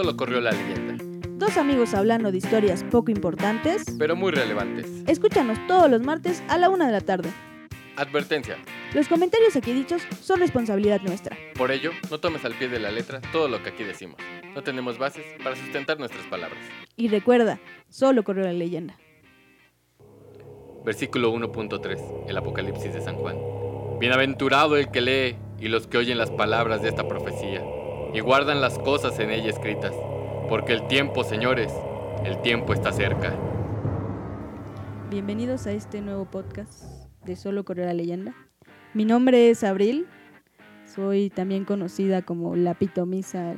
solo corrió la leyenda. Dos amigos hablando de historias poco importantes. Pero muy relevantes. Escúchanos todos los martes a la una de la tarde. Advertencia. Los comentarios aquí dichos son responsabilidad nuestra. Por ello, no tomes al pie de la letra todo lo que aquí decimos. No tenemos bases para sustentar nuestras palabras. Y recuerda, solo corrió la leyenda. Versículo 1.3, el Apocalipsis de San Juan. Bienaventurado el que lee y los que oyen las palabras de esta profecía y guardan las cosas en ella escritas, porque el tiempo, señores, el tiempo está cerca. Bienvenidos a este nuevo podcast de Solo Corrió la Leyenda. Mi nombre es Abril, soy también conocida como la pitomisa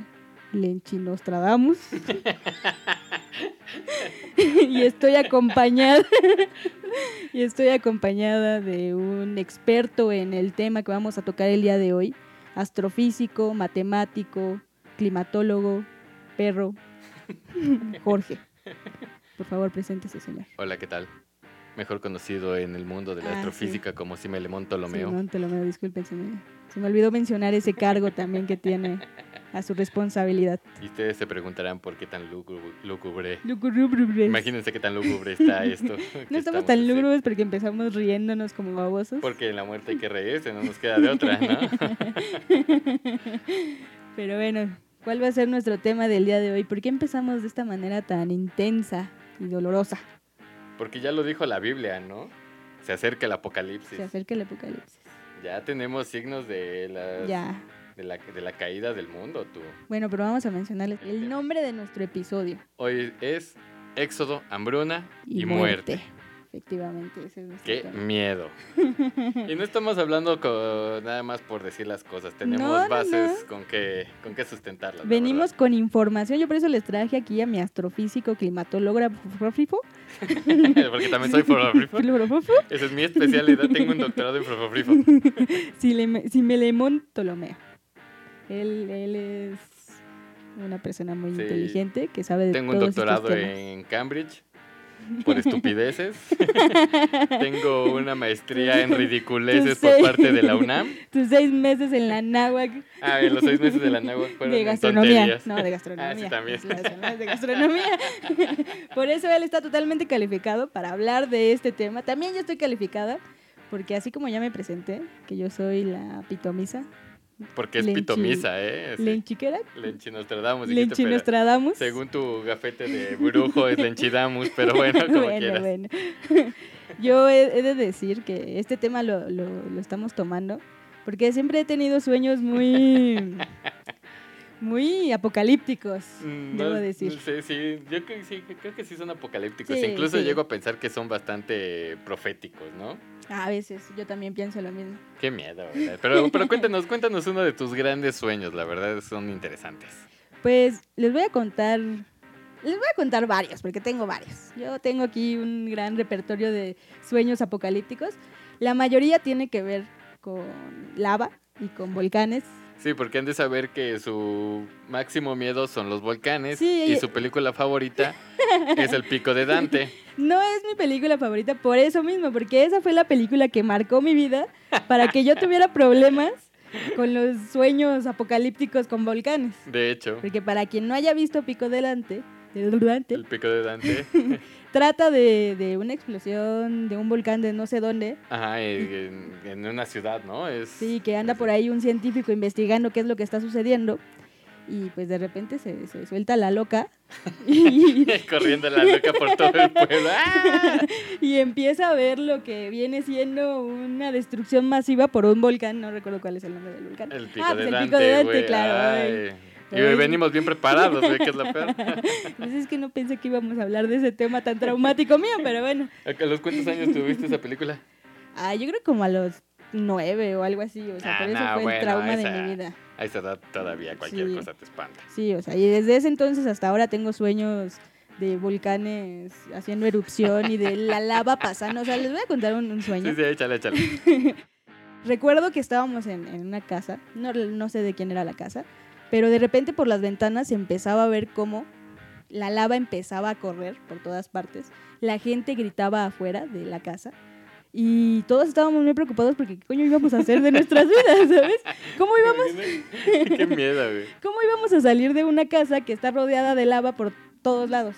Lenchinostradamus. y estoy acompañada y estoy acompañada de un experto en el tema que vamos a tocar el día de hoy, astrofísico, matemático, climatólogo, perro, Jorge. Por favor, preséntese, señor. Hola, ¿qué tal? Mejor conocido en el mundo de la Ah, astrofísica sí. como Simelemón Ptolomeo. Simón Ptolomeo, disculpen, se me, se me olvidó mencionar ese cargo también que tiene a su responsabilidad. Y ustedes se preguntarán por qué tan lúgubre. Imagínense qué tan lúgubre está esto. No estamos tan lúgubres porque empezamos riéndonos como babosos. Porque en la muerte hay que reírse, no nos queda de otra, ¿no? Pero bueno, ¿cuál va a ser nuestro tema del día de hoy? ¿Por qué empezamos de esta manera tan intensa y dolorosa? Porque ya lo dijo la Biblia, ¿no? Se acerca el apocalipsis. Se acerca el apocalipsis. Ya tenemos signos de la, Ya. De la, de la caída del mundo, tú. Bueno, pero vamos a mencionarles el nombre de nuestro episodio. Hoy es Éxodo, hambruna y, Y, muerte. Efectivamente, ese es nuestro Qué tema. miedo. y no estamos hablando con- nada más por decir las cosas. Tenemos No, no, bases no. con que con qué sustentarlas. la Venimos con información, yo por eso les traje aquí a mi astrofísico, climatólogo, Porque también soy forofrifo. Esa es mi especialidad. Tengo un doctorado en forofrifo. Simelemón Ptolomeo. Él, él es una persona muy Sí. inteligente que sabe de Tengo un todos estos doctorado temas. en Cambridge por estupideces. Tengo una maestría en ridiculeces por parte de la UNAM. Tus seis meses en la náhuac Ah, en los seis meses de la náhuatl fueron de gastronomía. No, de gastronomía. Ah, sí, también. De gastronomía. Por eso él está totalmente calificado para hablar de este tema. También yo estoy calificada, porque así como ya me presenté, que yo soy la pitomisa, Porque es Lenchi- pitomisa, ¿eh? Sí. lenchiquera, Lenchinostradamus. dijiste, pero lenchinostradamus. Según tu gafete de brujo es lenchidamus, pero bueno, como bueno, quieras. bueno. Yo he, he de decir que este tema lo, lo, lo estamos tomando porque siempre he tenido sueños muy, muy apocalípticos, Mm, debo no, decir. Sí, sí, yo creo, sí, creo que sí son apocalípticos. Sí, Incluso sí. llego a pensar que son bastante proféticos, ¿no? A veces, yo también pienso lo mismo. Qué miedo, ¿verdad? Pero, pero cuéntanos, cuéntanos uno de tus grandes sueños, la verdad son interesantes. Pues les voy a contar, les voy a contar varios, porque tengo varios. Yo tengo aquí un gran repertorio de sueños apocalípticos. La mayoría tiene que ver con lava y con volcanes. Sí, porque han de saber que su máximo miedo son los volcanes Sí. y su película favorita es El Pico de Dante. No es mi película favorita por eso mismo, porque esa fue la película que marcó mi vida para que yo tuviera problemas con los sueños apocalípticos con volcanes. De hecho, Porque para quien no haya visto Pico de Dante, de Dante, El Pico de Dante. trata de, de una explosión de un volcán de no sé dónde. Ajá, en, en una ciudad, ¿no? Es, Sí, que anda por ahí un científico investigando qué es lo que está sucediendo. Y pues de repente se, se suelta la loca y, Corriendo la loca por todo el pueblo. ¡Ah! y empieza a ver lo que viene siendo una destrucción masiva por un volcán. No recuerdo cuál es el nombre del volcán. El pico ah, de pues Dante, el pico de Dante, güey. claro. Y Ay. venimos bien preparados, güey, que es lo peor. Pues es que no pensé que íbamos a hablar de ese tema tan traumático mío, pero bueno. ¿A los cuántos años tuviste esa película? Ah, yo creo como a los nueve o algo así. O sea, Ah, por eso no, fue bueno, el trauma esa- de mi vida. A esa edad todavía cualquier Sí. cosa te espanta. Sí, o sea, y desde ese entonces hasta ahora tengo sueños de volcanes haciendo erupción y de la lava pasando. O sea, les voy a contar un, un sueño. Sí, sí, échale, échale. Recuerdo que estábamos en, en una casa, no, no sé de quién era la casa, pero de repente por las ventanas se empezaba a ver cómo la lava empezaba a correr por todas partes. La gente gritaba afuera de la casa Y todos estábamos muy preocupados porque qué coño íbamos a hacer de nuestras vidas, ¿sabes? ¿Cómo íbamos, Qué miedo, güey. ¿Cómo íbamos a salir de una casa que está rodeada de lava por todos lados?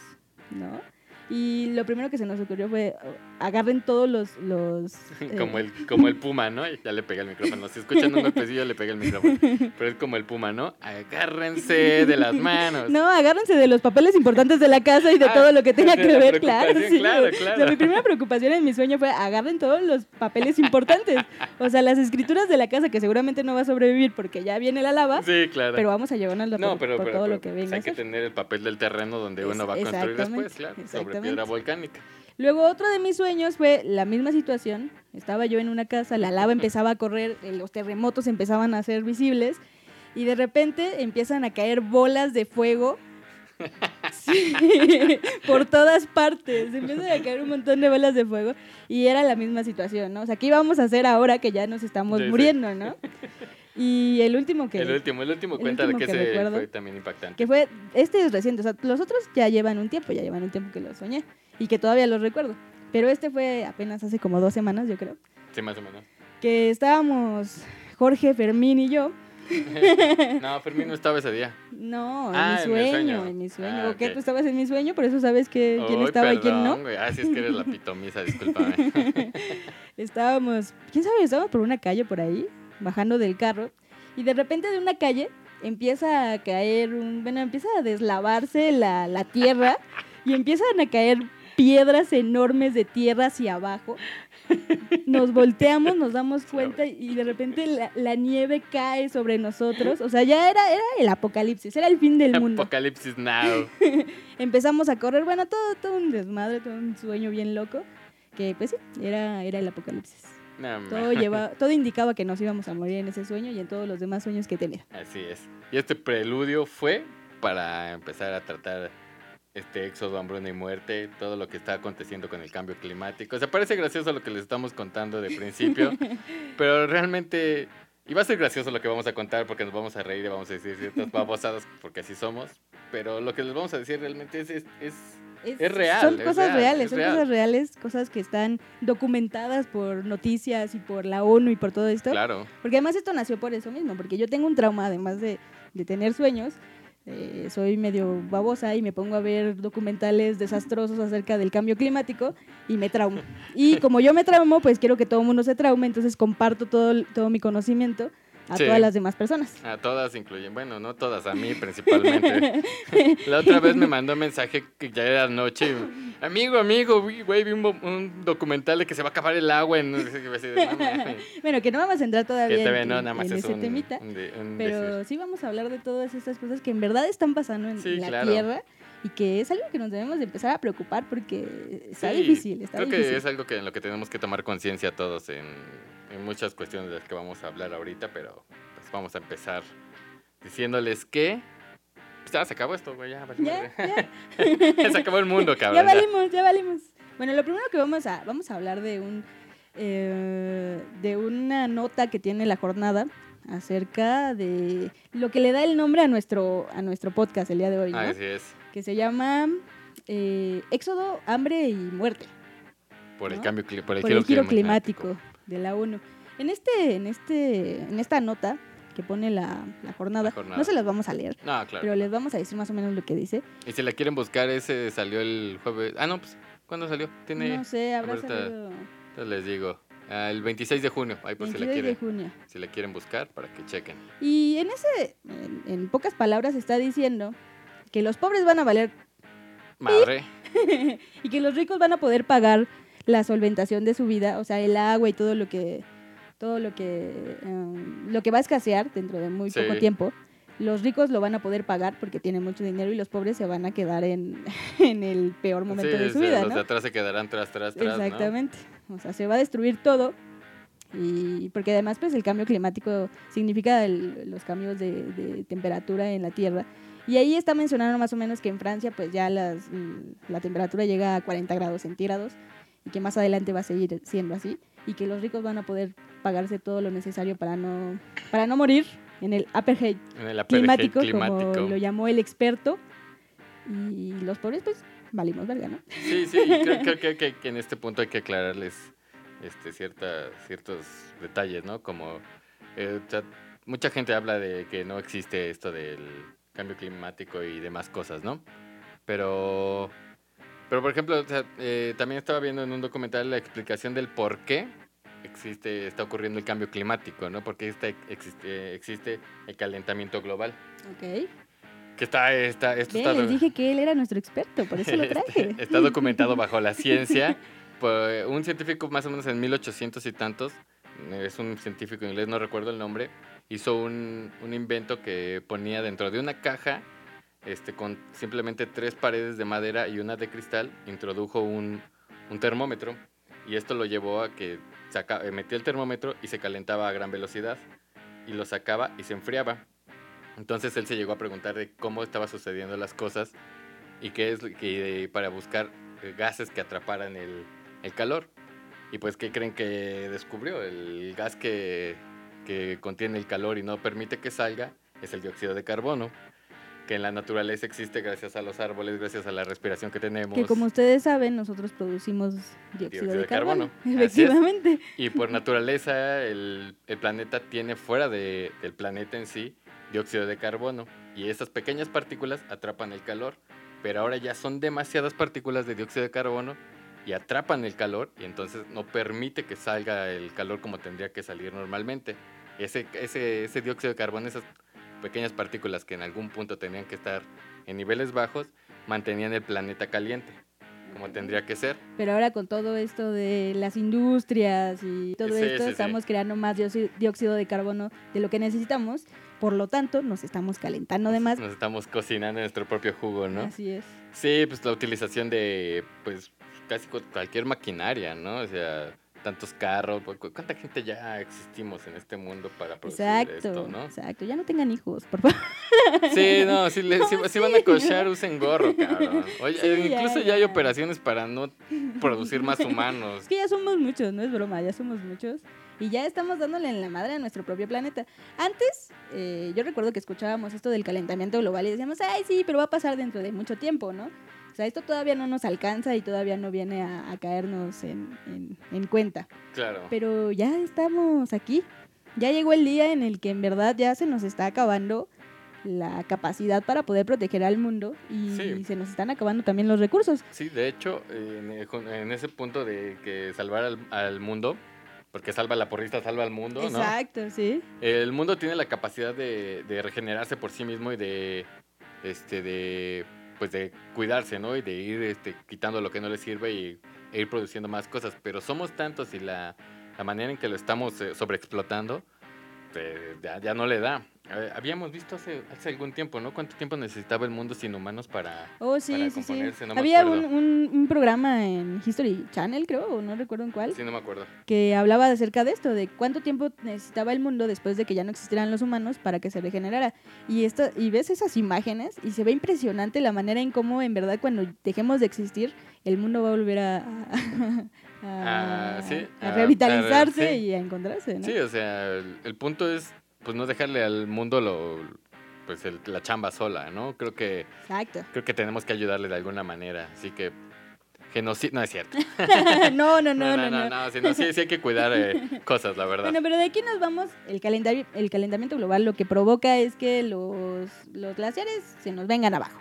¿No? Y lo primero que se nos ocurrió fue agarren todos los... los eh, Como el, como el puma, ¿no? Ya le pegué el micrófono. Si escuchan un golpecillo, le pegué el micrófono. Pero es como el puma, ¿no? Agárrense de las manos. No, agárrense de los papeles importantes de la casa y de Ah, todo lo que tenga que ver, claro. sí, claro, güey. claro. O sea, mi primera preocupación en mi sueño fue agarren todos los papeles importantes. O sea, las escrituras de la casa que seguramente no va a sobrevivir porque ya viene la lava, Sí, claro. pero vamos a llevarnos no, por, pero, por pero- todo pero, lo que pues, venga. a hay que tener el papel del terreno donde Es- uno va a construir después, claro. Sobre exactamente. piedra volcánica. Luego otro de mis sueños fue la misma situación. Estaba yo en una casa, la lava empezaba a correr, eh, los terremotos empezaban a ser visibles y de repente empiezan a caer bolas de fuego. Sí, por todas partes. Empiezan a caer un montón de bolas de fuego y era la misma situación, ¿no? O sea, ¿qué íbamos a hacer ahora que ya nos estamos muriendo, no? Y el último que... El último, el último el cuenta último de que, que ese recuerdo, fue también impactante. que fue, este es reciente, o sea, los otros ya llevan un tiempo, ya llevan un tiempo que los soñé y que todavía los recuerdo. Pero este fue apenas hace como dos semanas, yo creo, Sí, más o menos. que estábamos Jorge, Fermín y yo. No, Fermín no estaba ese día. No, en Ah, mi en sueño, en mi sueño. Ah, ¿O qué? ok. Tú estabas en mi sueño, por eso sabes que, quién Ay, estaba y quién no. perdón, güey. Ah, sí, es que eres la pitomisa, discúlpame. Estábamos, quién sabe, estábamos por una calle por ahí, bajando del carro, y de repente de una calle empieza a caer un, bueno, empieza a deslavarse la, la tierra y empiezan a caer piedras enormes de tierra hacia abajo. Nos volteamos, nos damos cuenta y de repente la, la nieve cae sobre nosotros. O sea, ya era, era el apocalipsis, era el fin del mundo. Apocalipsis Now. Empezamos a correr, bueno, todo, todo un desmadre, todo un sueño bien loco. Que pues sí, era, era el apocalipsis. No, Todo, lleva, todo indicaba que nos íbamos a morir en ese sueño y en todos los demás sueños que tenía. Así es. Y este preludio fue para empezar a tratar este éxodo, hambruna y muerte, todo lo que está aconteciendo con el cambio climático. O sea, parece gracioso lo que les estamos contando de principio, pero realmente iba a ser gracioso lo que vamos a contar porque nos vamos a reír y vamos a decir ciertas babosadas porque así somos, pero lo que les vamos a decir realmente es, es, es- Es real, Son es cosas real, reales, es son real. cosas reales, cosas que están documentadas por noticias y por la ONU y por todo esto. claro. Porque además esto nació por eso mismo, porque yo tengo un trauma, además de, de tener sueños. eh, soy medio babosa y me pongo a ver documentales desastrosos acerca del cambio climático y me traumo. Y como yo me traumo, pues quiero que todo el mundo se traume, entonces comparto todo, todo mi conocimiento a Sí. todas las demás personas. A todas incluyen, bueno, no todas, a mí principalmente. La otra vez me mandó un mensaje que ya era noche. y, Amigo, amigo, güey, vi un, un documental de que se va a acabar el agua en... Bueno, que no vamos a entrar todavía en, no, nada más en es ese un, temita. un de- un Pero decir. sí vamos a hablar de todas estas cosas que en verdad están pasando en, Sí, la claro. Tierra y que es algo que nos debemos de empezar a preocupar porque está Sí, difícil, está Creo difícil. que es algo que en lo que tenemos que tomar conciencia todos en, en muchas cuestiones de las que vamos a hablar ahorita, pero pues vamos a empezar diciéndoles que... Pues ya se acabó esto, güey, ya. Ya, se acabó el mundo, cabrón. ya. valimos, ya valimos. Bueno, lo primero que vamos a, vamos a hablar de un eh, de una nota que tiene la jornada acerca de lo que le da el nombre a nuestro, a nuestro podcast el día de hoy, ¿no? Así es, que se llama eh, Éxodo, Hambre y Muerte. por el cambio por el por giro, el giro climático. climático de la ONU. En este, en este, en esta nota que pone la, la jornada, La jornada. no se las vamos a leer, No, claro. pero les vamos a decir más o menos lo que dice. Y si la quieren buscar, ese salió el jueves. Ah, no, pues, ¿cuándo salió? Tiene. No sé, habrá ahorita salido Entonces les digo. ah, el 26 de junio, ahí por si la 22 de quieren, junio. si la quieren buscar para que chequen. Y en ese, en, en pocas palabras, está diciendo que los pobres van a valer Madre. y que los ricos van a poder pagar la solventación de su vida, o sea, el agua y todo lo que todo lo que em, lo que va a escasear dentro de muy Sí. poco tiempo. Los ricos lo van a poder pagar porque tienen mucho dinero y los pobres se van a quedar en, en el peor momento Sí, de su sí, vida, los ¿no? de atrás se quedarán tras, tras, tras. ¿no? Exactamente. O sea, se va a destruir todo. Y porque además, pues el cambio climático significa el- los cambios de, de temperatura en la Tierra. Y ahí está mencionando más o menos que en Francia, pues ya las, la temperatura llega a 40 grados centígrados y que más adelante va a seguir siendo así. Y que los ricos van a poder pagarse todo lo necesario para no, para no morir en el apartheid En el apartheid climático, climático. como lo llamó el experto. Y los pobres, pues, valimos verga, ¿no? Sí, sí, y creo, creo que, que- que en este punto hay que aclararles este, cierta, ciertos detalles, ¿no? Como eh, o sea, mucha gente habla de que no existe esto del cambio climático y demás cosas, ¿no? Pero, pero por ejemplo, o sea, eh, también estaba viendo en un documental la explicación del por qué existe, está ocurriendo el cambio climático, ¿no? Porque este, existe, existe el calentamiento global. Ok. Que está, está, esto Ve, está, les dije que él era nuestro experto, por eso lo traje. este, está documentado bajo la ciencia. Por un científico más o menos en 1800 y tantos, es un científico inglés, no recuerdo el nombre, hizo un, un invento que ponía dentro de una caja este, con simplemente tres paredes de madera y una de cristal, introdujo un, un termómetro y esto lo llevó a que saca, eh, metía el termómetro y se calentaba a gran velocidad y lo sacaba y se enfriaba. Entonces él se llegó a preguntar de cómo estaban sucediendo las cosas y qué es que para buscar eh, gases que atraparan el, el calor. Y pues, ¿qué creen que descubrió? El gas que, que contiene el calor y no permite que salga es el dióxido de carbono, que en la naturaleza existe gracias a los árboles, gracias a la respiración que tenemos. Que como ustedes saben, nosotros producimos dióxido, Dióxido de, de carbono. Efectivamente. Y por naturaleza el, el planeta tiene fuera de- del planeta en sí dióxido de carbono. Y esas pequeñas partículas atrapan el calor. Pero ahora ya son demasiadas partículas de dióxido de carbono y atrapan el calor y entonces no permite que salga el calor como tendría que salir normalmente. Ese, ese, ese dióxido de carbono, esas pequeñas partículas que en algún punto tenían que estar en niveles bajos, mantenían el planeta caliente, como tendría que ser. Pero ahora con todo esto de las industrias y todo Sí, esto, sí, sí. estamos creando más dióxido- de carbono de lo que necesitamos. Por lo tanto, nos estamos calentando de más. Nos estamos cocinando nuestro propio jugo, ¿no? Así es. Sí, pues la utilización de, pues, casi cu- cualquier maquinaria, ¿no? O sea, tantos carros, cu- cu- ¿cuánta gente ya existimos en este mundo para producir Exacto, esto, no? exacto. Ya no tengan hijos, por favor. Sí, no, si, le- si- si van a cochar, usen gorro, cabrón. Oye, Sí, incluso ya, hay operaciones para no producir más humanos. Es que ya somos muchos, no es broma, ya somos muchos. Y ya estamos dándole en la madre a nuestro propio planeta. Antes, eh, yo recuerdo que escuchábamos esto del calentamiento global y decíamos, ay, sí, pero va a pasar dentro de mucho tiempo, ¿no? O sea, esto todavía no nos alcanza y todavía no viene a, a caernos en, en- en cuenta. Claro. Pero ya estamos aquí. Ya llegó el día en el que en verdad ya se nos está acabando la capacidad para poder proteger al mundo y Sí. se nos están acabando también los recursos. Sí, de hecho, en, eh, ese punto de que salvar al, al mundo, porque salva la porrista, salva al mundo, ¿no? Exacto, sí. El mundo tiene la capacidad de, de regenerarse por sí mismo y de, este, de, pues de cuidarse, ¿no? Y de ir este, quitando lo que no le sirve y, e ir produciendo más cosas. Pero somos tantos y la, la manera en que lo estamos eh, sobreexplotando, pues, ya, ya no le da. Eh, habíamos visto hace, hace algún tiempo, ¿no? ¿Cuánto tiempo necesitaba el mundo sin humanos para... Oh, sí, para sí, sí. no Había un, un- un programa en History Channel, creo, o no recuerdo en cuál, Sí, no me acuerdo. que hablaba acerca de esto, de cuánto tiempo necesitaba el mundo después de que ya no existieran los humanos para que se regenerara. Y, esto, y ves esas imágenes y se ve impresionante la manera en cómo en verdad cuando dejemos de existir, el mundo va a volver a, a, Ah, sí, a a- a- revitalizarse y a encontrarse, ¿no? Sí, o sea, el, el punto es pues no dejarle al mundo lo pues el- la chamba sola, ¿no? Creo que Exacto. creo que tenemos que ayudarle de alguna manera, así que genocidio no es cierto. no, no, no, no, no. no, sino sí, sí hay que cuidar eh, cosas, la verdad. Bueno, pero de aquí nos vamos, el, calentari- el calentamiento global lo que provoca es que los, los glaciares se nos vengan abajo.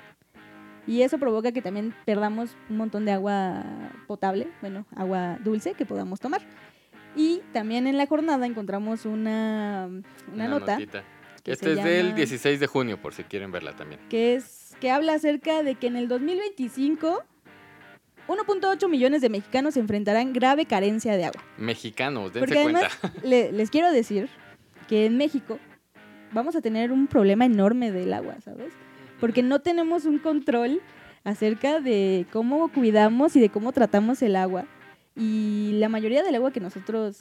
Y eso provoca que también perdamos un montón de agua potable, bueno, agua dulce que podamos tomar. Y también en la jornada encontramos una, una nota notita. que Este se es del llama- 16 de junio, por si quieren verla también. que es que habla acerca de que en el 2025 1.8 millones de mexicanos enfrentarán grave carencia de agua. Mexicanos, dense Porque además cuenta. le- les quiero decir que en México vamos a tener un problema enorme del agua, ¿sabes? Porque no tenemos un control acerca de cómo cuidamos y de cómo tratamos el agua. Y la mayoría del agua que nosotros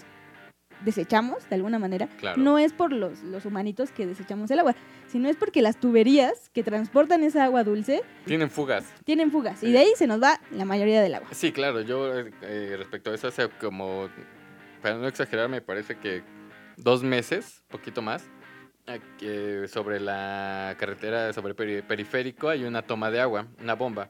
desechamos, de alguna manera, Claro. no es por los, los humanitos que desechamos el agua, sino es porque las tuberías que transportan esa agua dulce Tienen fugas. tienen fugas. Y de ahí se nos va la mayoría del agua. Sí, claro, yo eh, respecto a eso hace como, para no exagerar, me parece que dos meses, poquito más, eh, sobre la carretera, sobre el peri- periférico, hay una toma de agua, una bomba.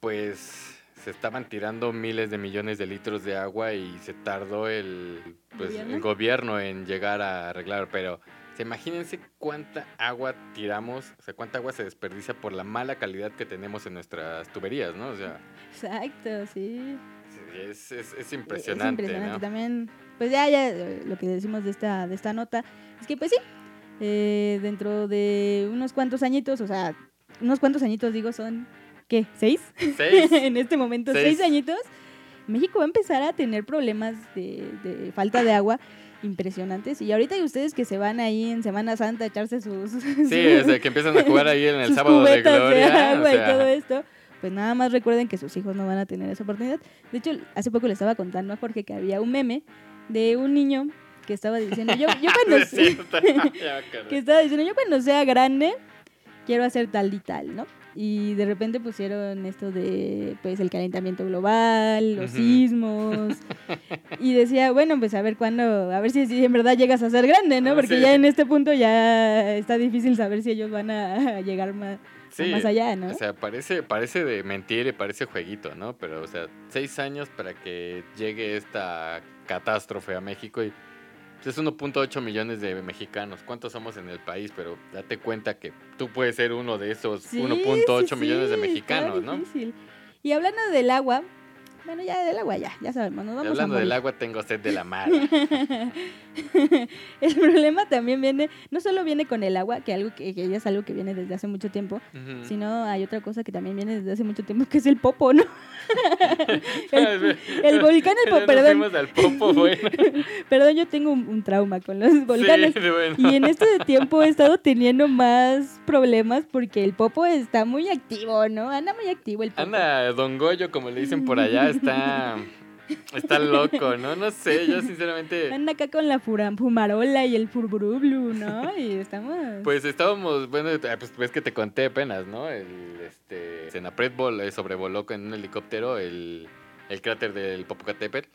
Pues se estaban tirando miles de millones de litros de agua y se tardó el, pues, ¿Gobierno? el gobierno en llegar a arreglar, pero imagínense cuánta agua tiramos, o sea, cuánta agua se desperdicia por la mala calidad que tenemos en nuestras tuberías, ¿no? O sea, Exacto, sí. es, es- es Es impresionante, impresionante ¿no? también. Pues ya, ya eh, lo que decimos de esta, de esta nota es que pues sí, eh, dentro de unos cuantos añitos, o sea, unos cuantos añitos digo son, ¿qué? ¿Seis? Seis. en este momento, seis. Seis. añitos, México va a empezar a tener problemas de, de falta de agua impresionantes. Y ahorita hay ustedes que se van ahí en Semana Santa a echarse sus... Sí, o sea, que empiezan a jugar ahí en el sábado de gloria. agua o sea, y todo esto. Pues nada más recuerden que sus hijos no van a tener esa oportunidad. De hecho, hace poco le estaba contando a Jorge que había un meme de un niño que estaba diciendo, yo, yo cuando que estaba diciendo, yo cuando sea grande quiero hacer tal y tal, ¿no? Y de repente pusieron esto de, pues, el calentamiento global, los sismos. y decía, bueno, pues a ver cuándo, a ver si, si en verdad llegas a ser grande, ¿no? Ah, Porque sí. ya en este punto ya está difícil saber si ellos van a llegar más, Sí, más allá, ¿no? O sea, parece, parece de mentir y parece jueguito, ¿no? Pero, o sea, seis años para que llegue esta catástrofe a México y es 1.8 millones de mexicanos. ¿Cuántos somos en el país? Pero date cuenta que tú puedes ser uno de esos Sí, 1.8 sí, millones de mexicanos, ¿no? difícil. Y hablando del agua, bueno, ya del agua ya, ya sabemos, nos vamos hablando a del agua, tengo sed de la mar. el problema también viene, no solo viene con el agua, que algo que, que ya es algo que viene desde hace mucho tiempo, sino hay otra cosa que también viene desde hace mucho tiempo, que es el popo, ¿no? el, el volcán, el popo, perdón, fuimos al popo, bueno. perdón, yo tengo un, un trauma con los volcanes. Sí, bueno. Y en este tiempo he estado teniendo más problemas porque el popo está muy activo, ¿no? Anda muy activo el popo. Anda, Don Goyo, como le dicen por allá, está, está loco, ¿no? No sé, yo sinceramente... Anda acá con la fumarola y el furburublu, ¿no? Y estamos... Pues estábamos, bueno, eh, pues ves que te conté apenas, ¿no? El, este, Senapred eh, sobrevoló con un helicóptero el, el cráter del Popocatépetl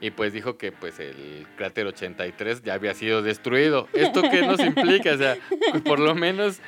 y pues dijo que pues el cráter 83 ya había sido destruido. ¿Esto qué nos implica? O sea, por lo menos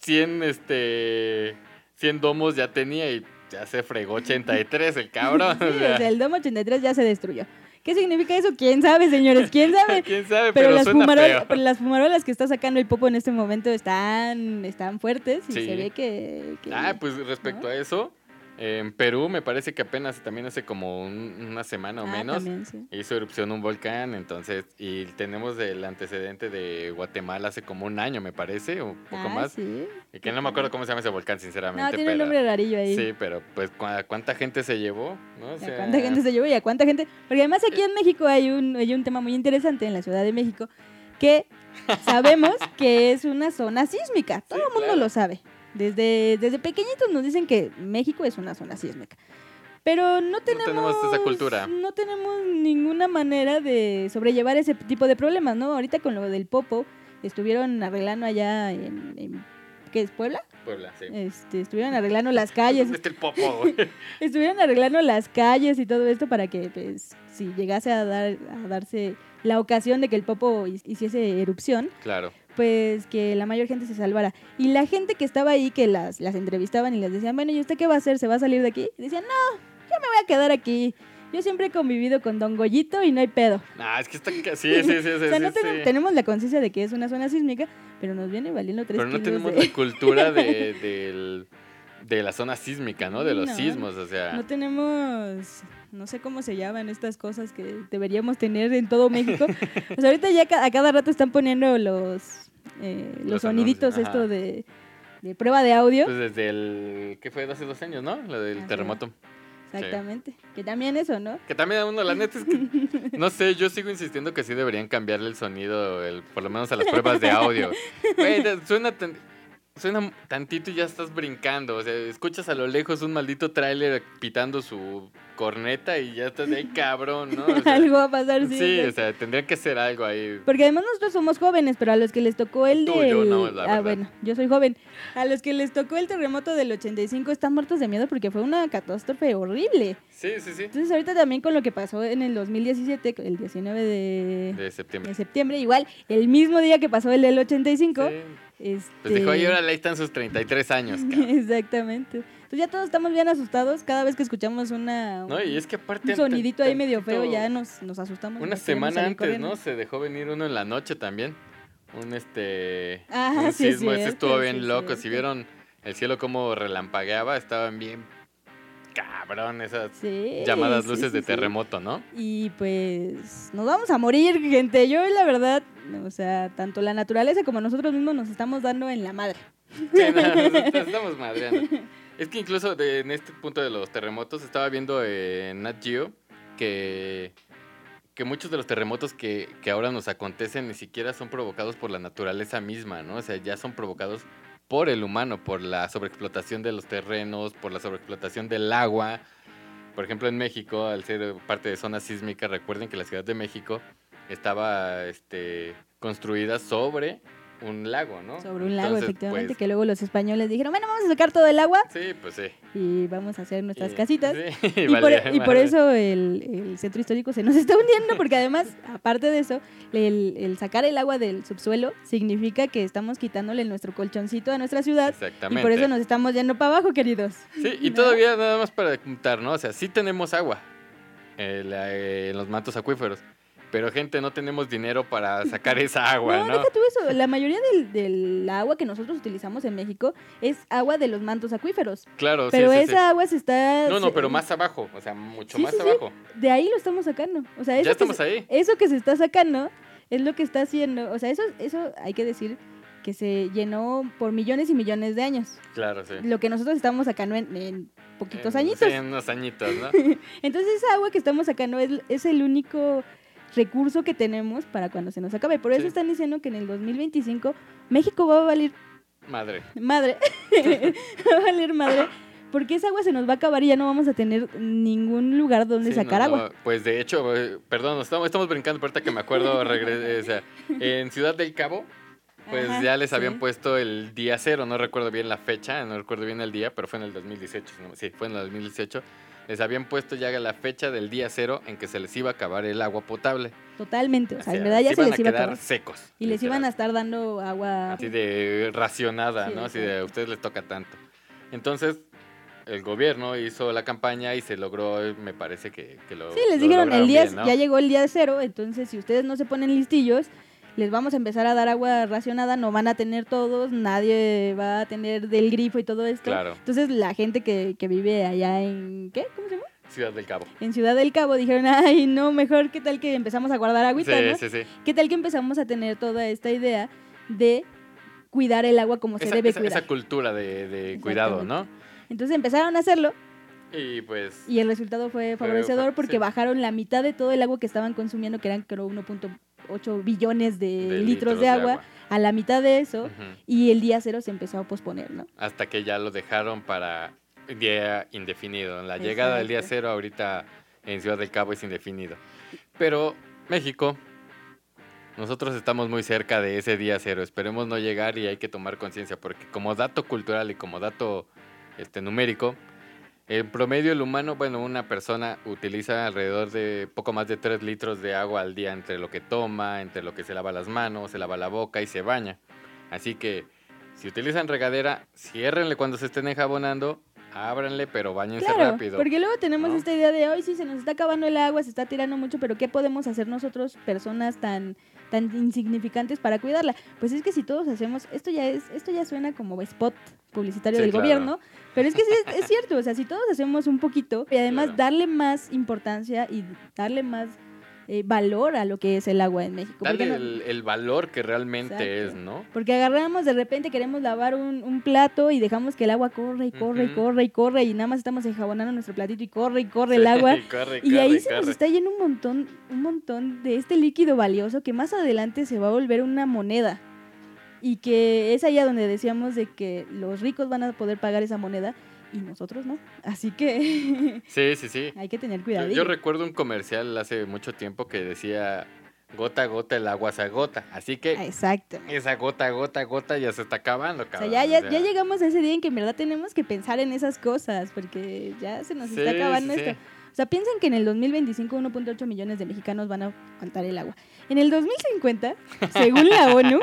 100, este, 100 domos ya tenía y ya se fregó 83 el cabrón. Sí, o sea, el Domo 83 ya se destruyó. ¿Qué significa eso? ¿Quién sabe, señores? ¿Quién sabe? ¿Quién sabe? Pero, Pero, las, suena fumarol- feo. pero las fumarolas que está sacando el popo en este momento están, están fuertes y Sí. se ve que... que- Ah, pues respecto a eso, en Perú me parece que apenas también hace como un- una semana o Ah, menos también, sí. hizo erupción un volcán, entonces, y tenemos el antecedente de Guatemala hace como un año, me parece, o un poco Ah, más, sí. y que no me acuerdo cómo se llama ese volcán, sinceramente, No, tiene un nombre rarillo ahí. Sí, pero pues ¿cu- cuánta gente se llevó, ¿no? O ¿A sea, cuánta gente se llevó y a cuánta gente? Porque además aquí en México hay un, hay un tema muy interesante en la Ciudad de México que sabemos que es una zona sísmica. Todo el mundo claro. lo sabe. Desde, desde pequeñitos nos dicen que México es una zona sísmica. Pero no tenemos, tenemos esa cultura. No tenemos ninguna manera de sobrellevar ese tipo de problemas, ¿no? Ahorita con lo del popo, estuvieron arreglando allá en, en- ¿qué es? ¿Puebla? Puebla, sí. Este, estuvieron arreglando las calles. ¿Dónde está el popo, güey? Estuvieron arreglando las calles y todo esto para que, pues, si llegase a, dar, a darse la ocasión de que el Popo hi- hiciese erupción, Claro. Pues que la mayor gente se salvara. Y la gente que estaba ahí, que las, las entrevistaban y les decían, bueno, ¿y usted qué va a hacer? ¿Se va a salir de aquí? Y decían, no, yo me voy a quedar aquí. Yo siempre he convivido con Don Goyito y no hay pedo. Ah, es que está... Sí, sí, sí, sí, o sea, sí, no sí. tenemos, tenemos la conciencia de que es una zona sísmica, pero nos viene valiendo tres Pero no kilos tenemos de- la cultura de, del- de la zona sísmica, ¿no? De los No. sismos, o sea... No tenemos, no sé cómo se llaman estas cosas que deberíamos tener en todo México. O sea, ahorita ya a cada rato están poniendo los, eh, los, Los soniditos anuncios, esto de, de prueba de audio. Pues desde el... ¿Qué fue? Hace dos años, ¿no? Lo del Ajá. terremoto. Exactamente. Que también eso, ¿no? Que también a uno, la neta es que... No sé, yo sigo insistiendo que sí deberían cambiarle el sonido, el, por lo menos a las pruebas de audio. Güey, suena, tan- suena tantito y ya estás brincando. O sea, escuchas a lo lejos un maldito tráiler pitando su corneta y ya estás de ahí cabrón, ¿no? O sea, Algo va a pasar, sí. Sí, o sea, tendría que ser algo ahí. Porque además nosotros somos jóvenes, pero a los que les tocó el Tú, del... yo no, la ah, verdad. bueno, yo soy joven. A los que les tocó el terremoto del 85 están muertos de miedo porque fue una catástrofe horrible. Sí, sí, sí. Entonces ahorita también con lo que pasó en el 2017, el 19 de, De septiembre. de septiembre, igual, el mismo día que pasó el del 85, Sí. Este... Pues dijo, oye, ahora ahí están sus 33 años, cabrón. Exactamente. Entonces ya todos estamos bien asustados cada vez que escuchamos una, No, y es que aparte... un sonidito ahí medio feo, ya nos, nos asustamos. Una semana antes, corriendo. ¿no? Se dejó venir uno en la noche también. Un este. Ah, un sí es sismo. Ese cierto, estuvo sí bien es loco. Si vieron el cielo como relampagueaba, estaban bien cabrón esas Sí, llamadas sí, luces sí, de sí. terremoto, ¿no? Y pues nos vamos a morir, gente. Yo la verdad, o sea, tanto la naturaleza como nosotros mismos nos estamos dando en la madre. Sí, no, nosotros estamos madreando. Es que incluso en este punto de los terremotos estaba viendo en Nat Geo que, que muchos de los terremotos que, que ahora nos acontecen ni siquiera son provocados por la naturaleza misma, ¿no? O sea, ya son provocados por el humano, por la sobreexplotación de los terrenos, por la sobreexplotación del agua. Por ejemplo, en México, al ser parte de zona sísmica, recuerden que la Ciudad de México estaba este, construida sobre un lago, ¿no? Sobre un lago, Entonces, efectivamente, pues, que luego los españoles dijeron, bueno, vamos a sacar todo el agua Sí, pues sí. y vamos a hacer nuestras Y- casitas. sí, Y, por, valía y por eso el, el centro histórico se nos está hundiendo, porque además, aparte de eso, el, el sacar el agua del subsuelo significa que estamos quitándole nuestro colchoncito a nuestra ciudad y Exactamente. por eso nos estamos yendo para abajo, queridos. Sí, y ¿no? todavía nada más para contar, ¿no? O sea, sí tenemos agua eh, eh, en los mantos acuíferos, pero gente, no tenemos dinero para sacar esa agua, no, ¿no? deja tú eso. La mayoría del, del agua que nosotros utilizamos en México es agua de los mantos acuíferos. Claro, sí, Pero sí, esa sí. agua se está... No, no, pero más abajo, o sea, mucho Sí, más abajo. De ahí lo estamos sacando. O sea, eso Ya que estamos se- ahí. eso que se está sacando es lo que está haciendo. O sea, eso, eso hay que decir que se llenó por millones y millones de años. Claro, sí. Lo que nosotros estamos sacando en, en poquitos En- añitos. En unos añitos, ¿no? Entonces esa agua que estamos sacando es, es el único recurso que tenemos para cuando se nos acabe. Por eso Sí. están diciendo que en el 2025 México va a valer Madre. madre. va a valer madre. Porque esa agua se nos va a acabar y ya no vamos a tener ningún lugar donde Sí, sacar no, agua. no, Pues de hecho, eh, perdón, estamos, estamos brincando, ahorita que me acuerdo, regre- o sea, en Ciudad del Cabo, pues Ajá, ya les sí. habían puesto el día cero, no recuerdo bien la fecha, no recuerdo bien el día, pero fue en el 2018, ¿no? sí, fue en el 2018. Les habían puesto ya la fecha del día cero en que se les iba a acabar el agua potable. Totalmente. O sea, en verdad ya se les iba a quedar acabar. secos. Y les iban a estar dando agua. Así de racionada, Sí, ¿no? Así de a ustedes les toca tanto. Entonces, el gobierno hizo la campaña y se logró, me parece que, que lo Sí, les lo dijeron, el día, bien, ¿no? ya llegó el día de cero, entonces si ustedes no se ponen listillos, les vamos a empezar a dar agua racionada, no van a tener todos, nadie va a tener del grifo y todo esto. Claro. Entonces la gente que, que vive allá en, ¿qué? ¿Cómo se llama? Ciudad del Cabo. En Ciudad del Cabo dijeron, ay, no, mejor qué tal que empezamos a guardar agüita, sí, ¿no? sí, sí. ¿Qué tal que empezamos a tener toda esta idea de cuidar el agua como se debe esa- cuidar? esa cultura de, de cuidado, ¿no? Entonces empezaron a hacerlo Y pues... Y el resultado fue favorecedor fue- porque sí. bajaron la mitad de todo el agua que estaban consumiendo, que eran creo 1.8 billones de, de litros, de, agua, a la mitad de eso, y el día cero se empezó a posponer, ¿no? Hasta que ya lo dejaron para día indefinido. La llegada del día cero ahorita en Ciudad del Cabo es indefinido. Pero México, nosotros estamos muy cerca de ese día cero. Esperemos no llegar y hay que tomar conciencia porque como dato cultural y como dato este, numérico, en promedio el humano, bueno, una persona utiliza alrededor de poco más de 3 litros de agua al día entre lo que toma, entre lo que se lava las manos, se lava la boca y se baña. Así que si utilizan regadera, ciérrenle cuando se estén enjabonando, ábranle, pero bañense Claro, rápido. porque luego tenemos ¿no? esta idea de hoy sí se nos está acabando el agua, se está tirando mucho, pero ¿qué podemos hacer nosotros, personas tan tan insignificantes para cuidarla? Pues es que si todos hacemos, esto ya es esto ya suena como spot publicitario Sí, del claro. gobierno, pero es que sí es, es cierto, o sea, si todos hacemos un poquito y además Claro. darle más importancia y darle más eh, valor a lo que es el agua en México. Dale no- el, el valor que realmente Exacto. es, ¿no? porque agarramos, de repente queremos lavar un, un plato y dejamos que el agua corre y corre y Ujú. corre y corre y nada más estamos enjabonando nuestro platito y corre y corre el agua. Sí, corre, Y ahí corre, se nos corre. está yendo un montón, un montón de este líquido valioso que más adelante se va a volver una moneda. Y que es allá donde decíamos de que los ricos van a poder pagar esa moneda y nosotros no. Así que Sí, sí, sí. hay que tener cuidado. yo recuerdo un comercial hace mucho tiempo que decía, gota a gota el agua se agota. Así que Exacto. esa gota, gota, gota ya se está acabando, O sea, cabrón. ya, ya, o sea, ya llegamos a ese día en que en verdad tenemos que pensar en esas cosas, porque ya se nos Sí, está acabando sí, sí. esto. O sea, piensen que en el 2025 1.8 millones de mexicanos van a faltar el agua. En el 2050, según la ONU,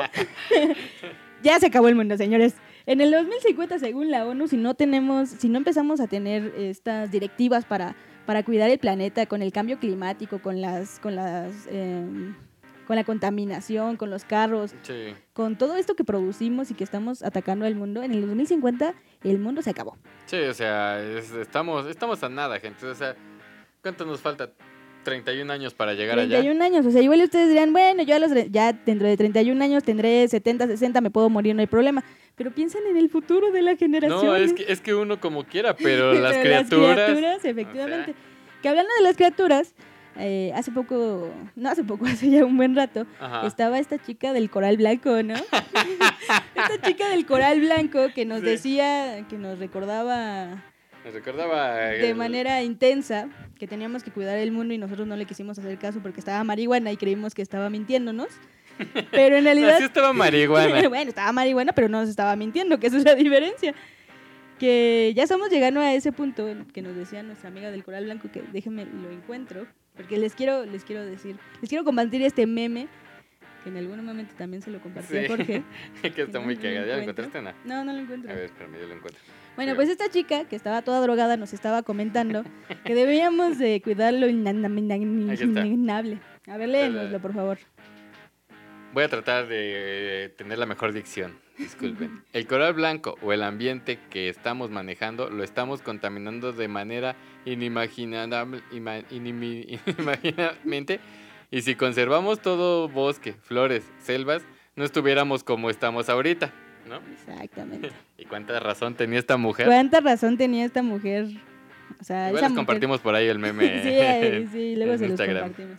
ya se acabó el mundo, señores. En el 2050, según la ONU, si no tenemos, si no empezamos a tener estas directivas para, para cuidar el planeta con el cambio climático, con las, con las, em, con la contaminación, con los carros, Sí. con todo esto que producimos y que estamos atacando al mundo, en el 2050 el mundo se acabó. Sí, o sea, es- estamos, estamos a nada, gente. O sea, ¿cuánto nos falta? 31 años para llegar allá. 31 años, o sea, igual ustedes dirán, bueno, yo a los, ya dentro de 31 años tendré 70, 60, me puedo morir, no hay problema. Pero piensen en el futuro de la generación. No, es que, es que uno como quiera, pero las Pero criaturas. Las criaturas, efectivamente. Que hablando de las criaturas, eh, hace poco, no hace poco, hace ya un buen rato, Ajá. estaba esta chica del coral blanco, ¿no? esta chica del coral blanco que nos Sí. decía, que nos recordaba Me recordaba. de el- manera intensa que teníamos que cuidar el mundo y nosotros no le quisimos hacer caso porque estaba marihuana y creímos que estaba mintiéndonos. Pero en realidad... Así estaba marihuana. bueno, estaba marihuana, pero no nos estaba mintiendo, que esa es la diferencia. Que ya estamos llegando a ese punto en que nos decía nuestra amiga del Coral Blanco, que déjenme lo encuentro, porque les quiero, les quiero decir, les quiero compartir este meme, que en algún momento también se lo compartí a Sí. Jorge. que está muy No cagada. ¿Ya lo encontraste, Ana? No, no lo encuentro. A ver, espérame, yo lo encuentro. Bueno, pues esta chica que estaba toda drogada nos estaba comentando que debíamos de cuidar lo inimaginable. A ver, léenoslo, por favor. Voy a tratar de tener la mejor dicción. Disculpen. El coral blanco o el ambiente que estamos manejando lo estamos contaminando de manera inimaginable, inimaginablemente. Y si conservamos todo bosque, flores, selvas, no estuviéramos como estamos ahorita, ¿no? Exactamente. ¿Y cuánta razón tenía esta mujer? ¿Cuánta razón tenía esta mujer? O sea, Igual les mujer- compartimos por ahí el meme. Sí, sí, luego en se los compartimos.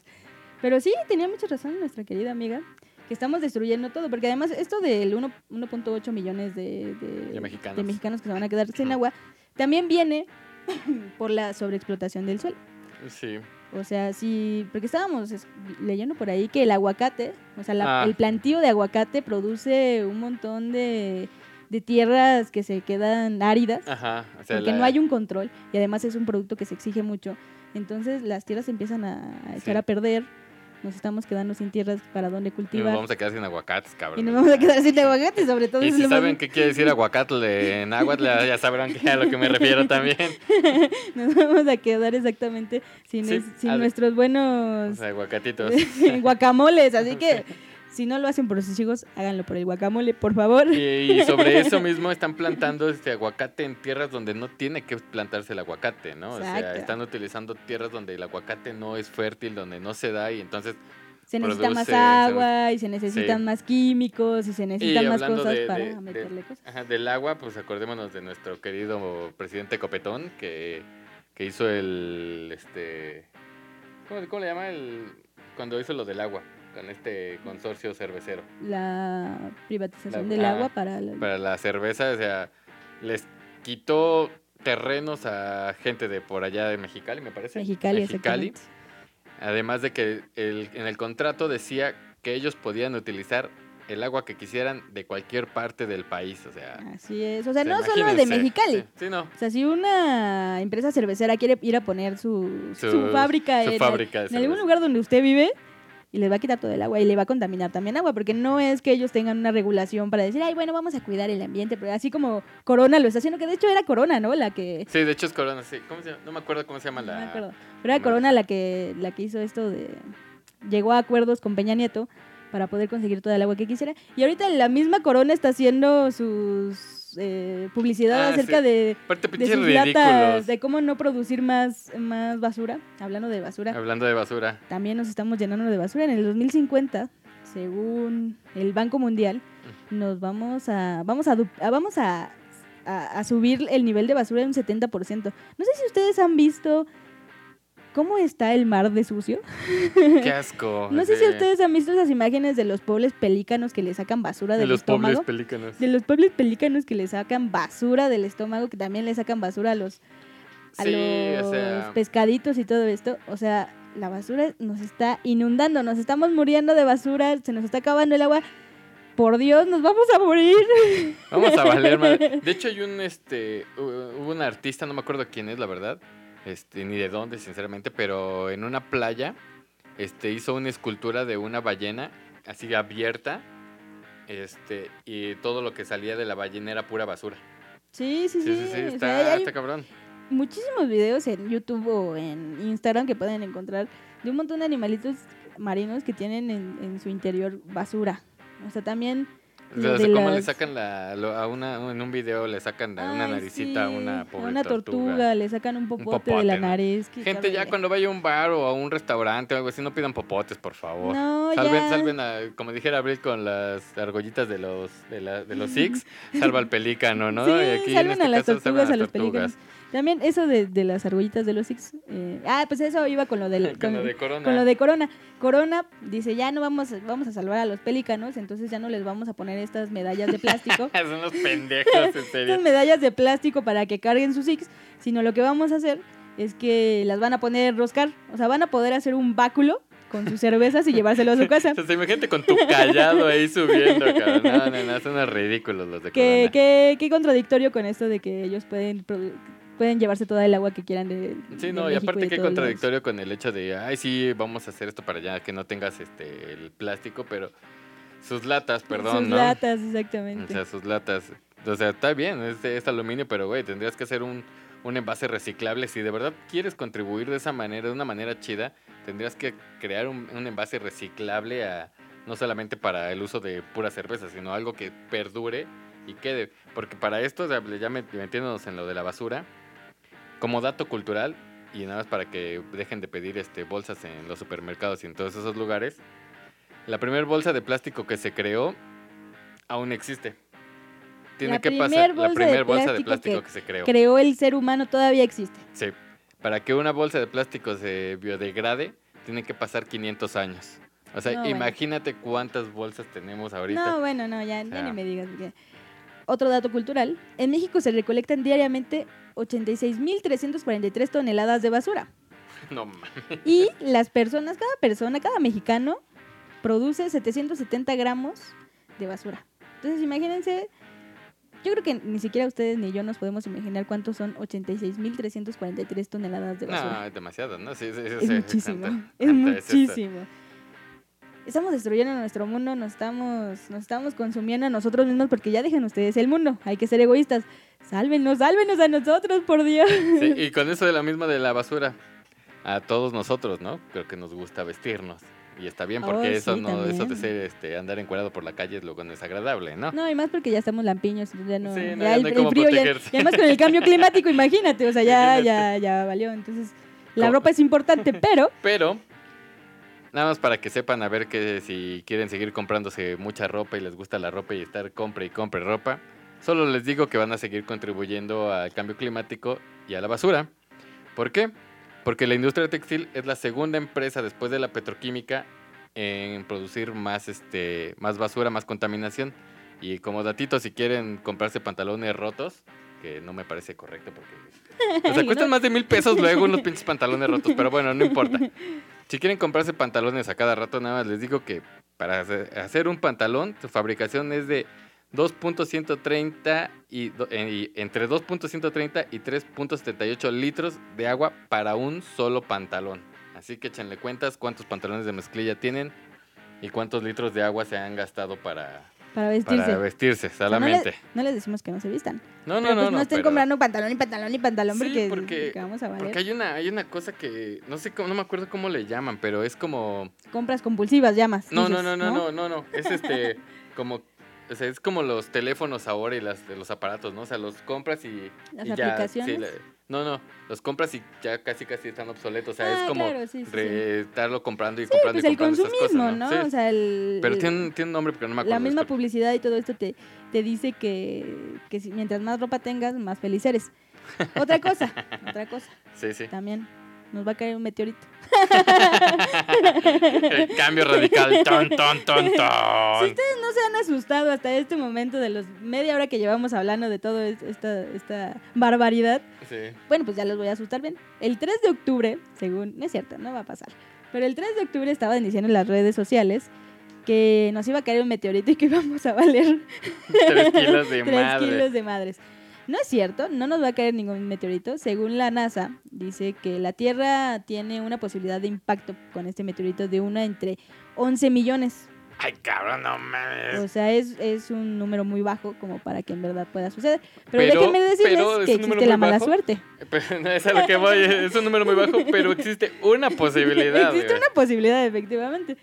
Pero sí, tenía mucha razón nuestra querida amiga, que estamos destruyendo todo, porque además esto del 1 1.8 millones de, de- De mexicanos. de mexicanos que se van a quedar sin agua, también viene por la sobreexplotación del suelo. Sí. O sea, sí, porque estábamos es- leyendo por ahí que el aguacate, o sea, la- Ah. el plantío de aguacate produce un montón de, de tierras que se quedan áridas, Ajá. O sea, porque la- no hay un control y además es un producto que se exige mucho. Entonces las tierras empiezan a, a echar Sí. a perder, nos estamos quedando sin tierras para donde y nos cultivar vamos a quedar sin aguacates, cabrón. y nos vamos a quedar sin aguacate, sobre todo Y si más- saben qué quiere decir aguacatle en náhuatl, ya sabrán a lo que me refiero también. nos vamos a quedar exactamente sin, Sí, es- sin al- nuestros O buenos sea, aguacatitos. guacamoles, así que si no lo hacen por sus hijos, háganlo por el guacamole, por favor. Y, y sobre eso mismo están plantando este aguacate en tierras donde no tiene que plantarse el aguacate, ¿no? O sea, están utilizando tierras donde el aguacate no es fértil, donde no se da y entonces... Se necesita más agua y se necesitan Sí. más químicos y se necesitan más cosas de- para de- de- meterle cosas. Ajá, del agua, pues acordémonos de nuestro querido presidente Copetón que, que hizo el... este ¿cómo, cómo le llama? El, cuando hizo lo del agua con este consorcio cervecero. La privatización La- del ah, agua para... la- para la cerveza, o sea, les quitó terrenos a gente de por allá de Mexicali, me parece. Mexicali, exactamente. Además de que el- en el contrato decía que ellos podían utilizar el agua que quisieran de cualquier parte del país, o sea, Así es. O sea, no solo de. Mexicali. Sí, sí, no. O sea, si una empresa cervecera quiere ir a poner su, su, Su- fábrica, su en, fábrica de en algún lugar donde usted vive y les va a quitar todo el agua y le va a contaminar también agua, porque no es que ellos tengan una regulación para decir, ay, bueno, vamos a cuidar el ambiente, pero así como Corona lo está haciendo, que de hecho era Corona, ¿no? La que... Sí, de hecho es Corona, sí. ¿Cómo se llama? No me acuerdo cómo se llama No la... me acuerdo. Pero era Corona la que, la que hizo esto de... Llegó a acuerdos con Peña Nieto para poder conseguir toda el agua que quisiera. Y ahorita la misma Corona está haciendo sus eh, publicidad Ah, acerca sí. de, de sus latas, de cómo no producir más, más basura. Hablando de basura, Hablando de basura. también nos estamos llenando de basura. En el 2050, según el Banco Mundial, nos vamos a vamos a- vamos a, a, a subir el nivel de basura en un 70%. No sé si ustedes han visto cómo está el mar de sucio. Qué asco. No sé si ustedes han visto esas imágenes de los pobres pelícanos que le sacan basura De del los pobres estómago. pelícanos. De los pobres pelícanos que le sacan basura del estómago, que también le sacan basura a los, a Sí, los o sea... pescaditos y todo esto. O sea, la basura nos está inundando, nos estamos muriendo de basura, se nos está acabando el agua. Por Dios, nos vamos a morir. Vamos a valer madre. De hecho, hay un este hu- hubo un artista, no me acuerdo quién es, la verdad. Este, ni de dónde, sinceramente, pero en una playa este hizo una escultura de una ballena así abierta Este, y todo lo que salía de la ballena era pura basura. Sí, sí, sí. Sí, sí, sí, o sea, está, está cabrón. muchísimos videos en YouTube o en Instagram que pueden encontrar de un montón de animalitos marinos que tienen en, en su interior basura. O sea, también De cómo le las- sacan la, lo- a una, en un video le sacan a una Ay, naricita a sí, una pobre una tortuga. le sacan un popote, de popote, la ¿no? nariz. Gente, ya cabrón. cuando vaya a un bar o a un restaurante o algo así, no pidan popotes, por favor. No, salven, ya. salven a, como dijera Abril con las argollitas de los, de, la, de los Six, salva al pelícano, ¿no? Sí, Y aquí en salven este a las caso, salven tortugas, a los tortugas. pelícanos. También eso de, de las argollitas de los Six. eh, ah, pues eso iba con lo del, Con lo de Corona. con lo de Corona. Corona dice, ya no vamos, vamos a salvar a los pelícanos, entonces ya no les vamos a poner estas medallas de plástico. Son unos pendejos, en serio. estas medallas de plástico para que carguen sus Six, sino lo que vamos a hacer es que las van a poner roscar. O sea, van a poder hacer un báculo con sus cervezas y llevárselo a su casa. Sea, imagínate con tu callado ahí subiendo, cabrón. No, no, no, son ridículos los de Qué, Corona. qué, qué contradictorio con esto de que ellos pueden, pueden llevarse toda el agua que quieran de, Sí, de no, y México aparte de qué contradictorio con el hecho de, ay, sí, vamos a hacer esto para allá, que no tengas este el plástico, pero sus latas, perdón, Sus ¿no? latas, O exactamente. sea, sus latas. O sea, está bien, es, es aluminio, pero güey, tendrías que hacer un, un envase reciclable. Si de verdad quieres contribuir de esa manera, de una manera chida, tendrías que crear un, un envase reciclable a, no solamente para el uso de pura cerveza, sino algo que perdure y quede. Porque para esto, o ya met- metiéndonos en lo de la basura, como dato cultural, y nada más para que dejen de pedir este, bolsas en los supermercados y en todos esos lugares, la primera bolsa de plástico que se creó aún existe. Tiene La que pasar la primera bolsa de plástico que que, se creó. Creó el ser humano, todavía existe. Sí. Para que una bolsa de plástico se biodegrade, tiene que pasar 500 años. O sea, No, bueno. imagínate cuántas bolsas tenemos ahorita. No, bueno, no, ya, ya sea. ni me digas. Otro dato cultural. En México se recolectan diariamente 86.343 toneladas de basura. No mames. Y las personas, cada persona, cada mexicano, produce 770 gramos de basura. Entonces, imagínense, yo creo que ni siquiera ustedes ni yo nos podemos imaginar cuántos son 86.343 toneladas de basura. No, es demasiado, ¿no? Sí, sí, sí, es sí. muchísimo, ¿Cuánto- es muchísimo. Estamos destruyendo nuestro mundo, nos estamos, nos estamos consumiendo a nosotros mismos porque ya dejen ustedes el mundo, hay que ser egoístas. Sálvenos, sálvenos a nosotros, por Dios. Sí, y con eso de la misma de la basura, a todos nosotros, ¿no? Creo que nos gusta vestirnos. Y está bien, porque Oh, eso sí, no, eso de ser este, andar encuerado por la calle es luego desagradable, ¿no? No, y más porque ya estamos lampiños, ya no, Sí, no, ya ya el, no hay el cómo frío ya, y además con el cambio climático, imagínate, o sea, ya, ya, ya valió. Entonces, la ¿Cómo? ropa es importante, pero Pero, nada más para que sepan a ver que si quieren seguir comprándose mucha ropa y les gusta la ropa y estar compre y compre ropa, solo les digo que van a seguir contribuyendo al cambio climático y a la basura. ¿Por qué? Porque la industria textil es la segunda empresa después de la petroquímica en producir más, este, más basura, más contaminación. Y como datito, si quieren comprarse pantalones rotos, que no me parece correcto porque... O sea, cuestan más de mil pesos luego unos pinches pantalones rotos, pero bueno, no importa. Si quieren comprarse pantalones a cada rato, nada más les digo que para hacer- un pantalón, su fabricación es de 2.130 y, eh, y entre 2.130 y 3.78 litros de agua para un solo pantalón. Así que échenle cuentas cuántos pantalones de mezclilla tienen y cuántos litros de agua se han gastado para, para vestirse. para vestirse O sea, no, solamente. no les decimos que no se vistan. No, no, pero no, pues no, no, estén pero- comprando pantalón y pantalón y pantalón Sí, porque, porque- vamos a valer. Porque hay una, hay una cosa que no sé cómo, no me acuerdo cómo le llaman, pero es como Compras compulsivas, llamas. No, no, no, no, no, no, no. Es este, como, o sea, es como los teléfonos ahora y las, de los aparatos, ¿no? O sea, los compras y, Las y ya, aplicaciones. sí, la- no, no, los compras y ya casi casi están obsoletos. O sea, Ah, es como claro, sí, sí, sí. re- estarlo comprando y Sí, comprando pues y el comprando esas consumismo, cosas, ¿no? ¿no? Sí, O sea, el, pero el- tiene, un- tiene un nombre porque no me acuerdo. la misma publicidad y todo esto te, te dice que, que si- mientras más ropa tengas, más feliz eres. Otra cosa, otra cosa, Sí, sí. también nos va a caer un meteorito. El cambio radical. Ton, ton, ton, Si ustedes no se han asustado hasta este momento de los media hora que llevamos hablando de todo es- esta, esta barbaridad, Sí. bueno, pues ya los voy a asustar bien. El 3 de octubre, según, no es cierto, no va a pasar, pero el 3 de octubre estaba diciendo en las redes sociales que nos iba a caer un meteorito y que íbamos a valer kilos de Tres madre. kilos de madres. No es cierto, no nos va a caer ningún meteorito. Según la NASA, dice que la Tierra tiene una posibilidad de impacto con este meteorito de una entre 11 millones. Ay, cabrón, no mames. O sea, es, es un número muy bajo como para que en verdad pueda suceder. Pero, Pero- déjenme decirles pero que existe la mala bajo. suerte. Pero no es a lo que voy, es un número muy bajo, pero existe una posibilidad. existe una posibilidad, efectivamente.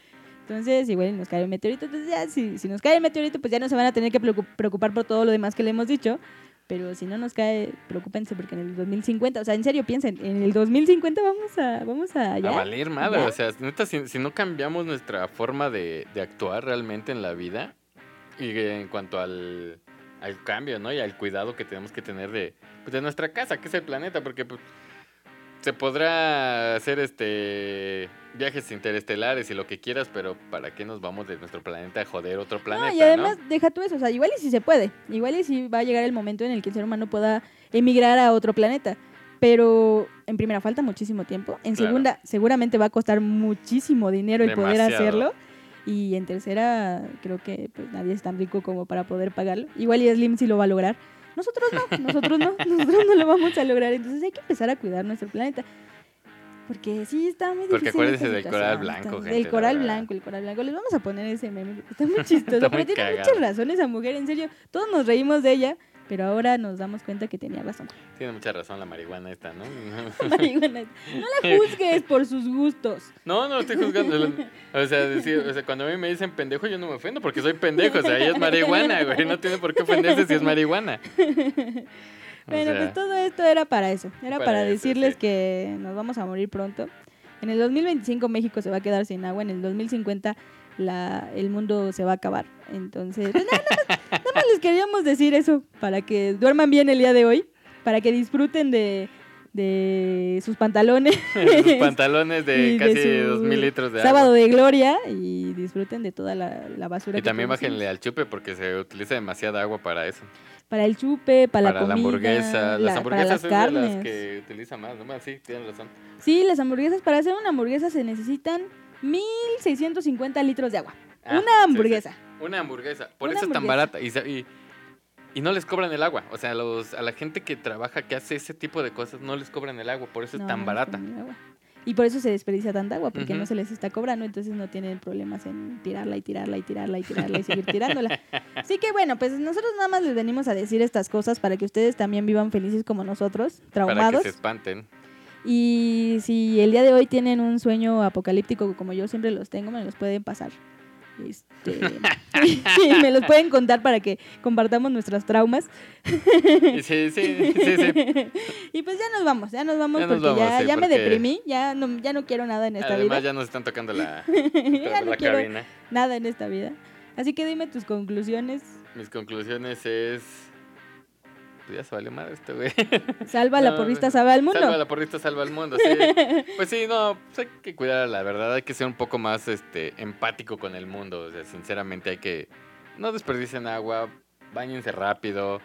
Entonces, igual nos cae el meteorito. Entonces, ya, si, si nos cae el meteorito, pues ya no se van a tener que preocu- preocupar por todo lo demás que le hemos dicho. Pero si no nos cae, preocúpense porque en el 2050, o sea, en serio, piensen, en el 2050 vamos a, vamos a, A ya, valer madre, ya. o sea, neta, si, si no cambiamos nuestra forma de, de actuar realmente en la vida, y en cuanto al, al cambio, ¿no? Y al cuidado que tenemos que tener de, pues, de nuestra casa, que es el planeta, porque pues, se podrá hacer este viajes interestelares y lo que quieras, pero ¿para qué nos vamos de nuestro planeta a joder otro planeta, No, y además, no? deja tú eso, o sea, igual y si se puede, igual y si va a llegar el momento en el que el ser humano pueda emigrar a otro planeta. Pero en primera falta muchísimo tiempo, en Claro. segunda seguramente va a costar muchísimo dinero el poder hacerlo y en tercera creo que pues nadie es tan rico como para poder pagarlo. Igual y Slim sí lo va a lograr. Nosotros no, nosotros no, nosotros no lo vamos a lograr, entonces hay que empezar a cuidar nuestro planeta. Porque sí está muy Porque difícil. esta acuérdense del coral blanco, gente, El la coral blanco, el coral blanco. Les vamos a poner ese meme. porque Está muy chistoso. Está pero tiene muchas razones esa mujer, en serio. Todos nos reímos de ella, pero ahora nos damos cuenta que tenía razón. Tiene mucha razón la marihuana esta, ¿no? Marihuana. No la juzgues por sus gustos. No, no estoy juzgando. O sea, decir, o sea, cuando a mí me dicen pendejo, yo no me ofendo porque soy pendejo. O sea, ella es marihuana, güey. No tiene por qué ofenderse si es marihuana. O Bueno, sea, pues todo esto era para eso. Era Para para, eso, decirles sí. que nos vamos a morir pronto. En el 2025 México se va a quedar sin agua. En el 2050 la, el mundo se va a acabar. Entonces, pues, nada, nada nada más les queríamos decir eso para que duerman bien el día de hoy, para que disfruten de, de sus pantalones. sus pantalones de casi su dos mil litros de Sábado agua. de gloria y disfruten de toda la, la basura Y que también bájenle al chupe porque se utiliza demasiada agua para eso. Para el chupe, para, Para, la comida, hamburguesa. la- las para hamburguesas las es carnes. de las que utiliza más, ¿no? Sí, tienen razón. Sí, las hamburguesas, para hacer una hamburguesa se necesitan 1650 litros de agua. Ah, una hamburguesa. sí. Una hamburguesa. Por Una eso es tan barata. Y, y, y no les cobran el agua. O sea, los, a la gente que trabaja, que hace ese tipo de cosas, no les cobran el agua. Por eso es tan no barata. Y por eso se desperdicia tanta agua, porque no se les está cobrando, entonces no tienen problemas en tirarla y tirarla y tirarla y tirarla y seguir tirándola. Así que bueno, pues nosotros nada más les venimos a decir estas cosas para que ustedes también vivan felices como nosotros, Para que traumados. se espanten. Y si el día de hoy tienen un sueño apocalíptico como yo siempre los tengo, me los pueden pasar. Este, me los pueden contar para que compartamos nuestros traumas. Sí, sí, sí, sí. y pues ya nos vamos, ya nos vamos Ya nos porque vamos, ya, sí, ya me deprimí, ya no, ya no quiero nada en esta Además, vida. ya nos están tocando la, ya no la quiero cabina. nada en esta vida. Así que dime tus conclusiones. Mis conclusiones es. Pues ya se valió madre este güey. Salva la No, porrista, salva al mundo. Salva la porrista, salva al mundo, sí. Pues sí, no, pues hay que cuidar la verdad, hay que ser un poco más este empático con el mundo. O sea, sinceramente hay que. No desperdicien agua, bañense rápido,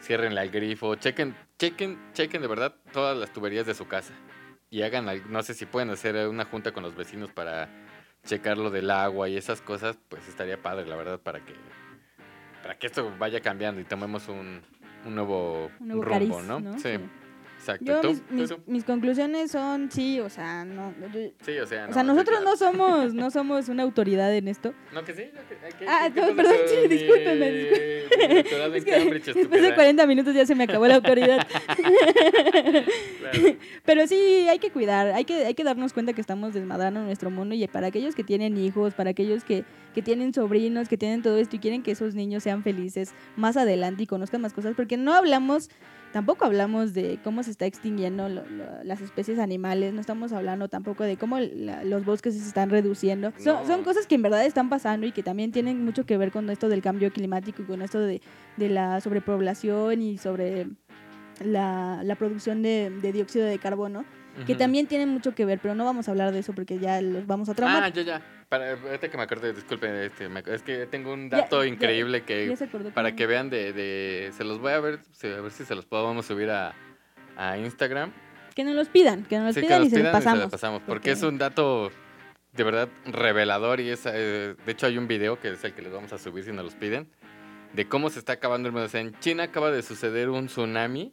ciérrenle al grifo, chequen, chequen, chequen de verdad todas las tuberías de su casa. Y hagan, no sé si pueden hacer una junta con los vecinos para checar lo del agua y esas cosas, pues estaría padre, la verdad, para que para que esto vaya cambiando y tomemos un, un nuevo, Un nuevo rumbo, cariz, ¿no? ¿no? Sí, Sí. Exacto. Yo, mis, ¿Tú, mis- mis conclusiones son, sí, o sea, no, yo- Sí, o sea, o sea, nosotros claro. no somos, no somos una autoridad en esto. No, que sí. que- que- Ah, que- no, perdón, sí, discúlpeme, Es que después de estúpida. 40 minutos ya se me acabó la autoridad. Claro. Pero sí, hay que cuidar, hay que, hay que darnos cuenta que estamos desmadrando nuestro mundo y para aquellos que tienen hijos, para aquellos que, que tienen sobrinos, que tienen todo esto y quieren que esos niños sean felices más adelante y conozcan más cosas, porque no hablamos, tampoco hablamos de cómo se está extinguiendo lo- lo- las especies animales, no estamos hablando tampoco de cómo la- los bosques se están reduciendo. Son, cosas que en verdad están pasando y que también tienen mucho que ver con esto del cambio climático y con esto de, de la sobrepoblación y sobre la, la producción de, de dióxido de carbono, que también tienen mucho que ver, pero no vamos a hablar de eso porque ya los vamos a traumar. Ah, ya, ya. Para, ahorita que me acordé, disculpe, este, me- es que tengo un Ya, dato ya, increíble Ya que acordó para que vean de, de- se los voy a ver, a ver si se los podemos subir a, a Instagram. que nos los pidan, que nos los Sí, que pidan nos y se los pidan y se pasamos. los pasamos, porque porque- es un dato de verdad revelador y es, eh, de hecho hay un video que es el que les vamos a subir si nos los piden, de cómo se está acabando el mundo. O sea, en China acaba de suceder un tsunami.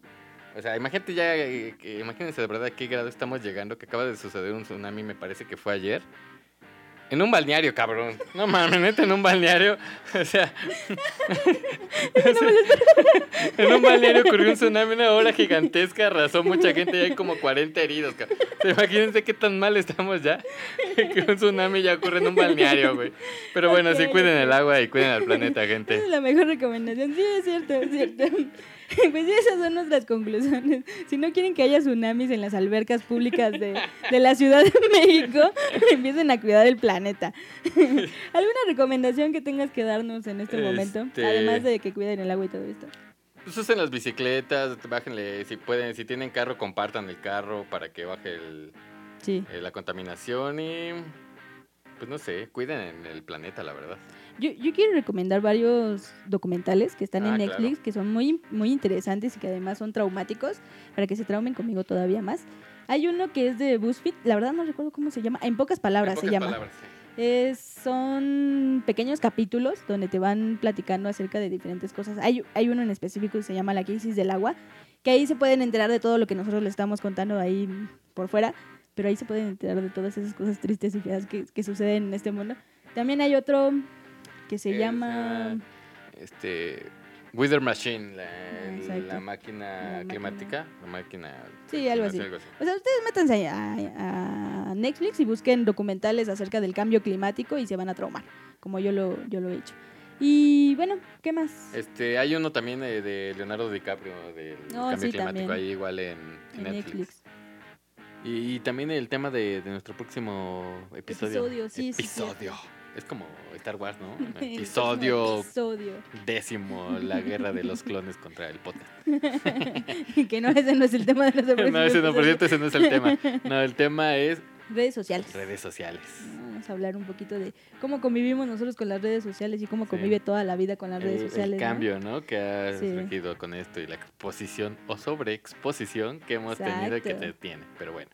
O sea, imagínate ya, eh, imagínense de verdad a qué grado estamos llegando, que acaba de suceder un tsunami, me parece que fue ayer. En un balneario, cabrón. No mames, neta, en un balneario. O sea. en un balneario ocurrió un tsunami, una ola gigantesca, arrasó mucha gente y hay como 40 heridos, cabrón. Imagínense qué tan mal estamos ya. Que un tsunami ya ocurre en un balneario, güey. Pero bueno, sí, cuiden el agua y cuiden al planeta, gente. Esa es la mejor recomendación. Sí, es cierto, es cierto. Pues esas son nuestras conclusiones. Si no quieren que haya tsunamis en las albercas públicas de, de la Ciudad de México, empiecen a cuidar el planeta. ¿Alguna recomendación que tengas que darnos en este, momento? Este- Además de que cuiden el agua y todo esto. Pues usen las bicicletas, bájenle, si pueden, si tienen carro, compartan el carro para que baje el, Sí. eh, la contaminación y pues no sé, cuiden el planeta, la verdad. Yo, yo quiero recomendar varios documentales que están Ah, en claro. Netflix, que son muy, muy interesantes y que además son traumáticos, para que se traumen conmigo todavía más. Hay uno que es de BuzzFeed, la verdad no recuerdo cómo se llama, en pocas palabras En se pocas llama. palabras, sí. Es- son pequeños capítulos donde te van platicando acerca de diferentes cosas. Hay, hay uno en específico que se llama La crisis del agua, que ahí se pueden enterar de todo lo que nosotros les estamos contando ahí por fuera, pero ahí se pueden enterar de todas esas cosas tristes y feas que, que suceden en este mundo. También hay otro que se Es, llama... Este. Wither Machine, la, Ah, la máquina climática. La máquina. Sí, algo así. O sea, ustedes métanse a, a Netflix y busquen documentales acerca del cambio climático y se van a traumar, como yo lo, yo lo he hecho. Y bueno, ¿qué más? Este, hay uno también de Leonardo DiCaprio del Oh, cambio sí, climático también. ahí igual en, En Netflix. Netflix. Y, y también el tema de, de nuestro próximo episodio. Episodio, sí, sí, Episodio. es como Star Wars, ¿no? Episodio episodio. décimo, la guerra de los clones contra el podcast. que no, ese no es el tema de los No, ese no, por cierto, ese no es el tema. No, el tema es Redes sociales. redes sociales. Vamos a hablar un poquito de cómo convivimos nosotros con las redes sociales y cómo Sí. convive toda la vida con las redes el, el sociales. ¿no? cambio, ¿no? Que ha Sí. surgido con esto y la exposición o sobreexposición que hemos tenido y que se tiene. Pero bueno.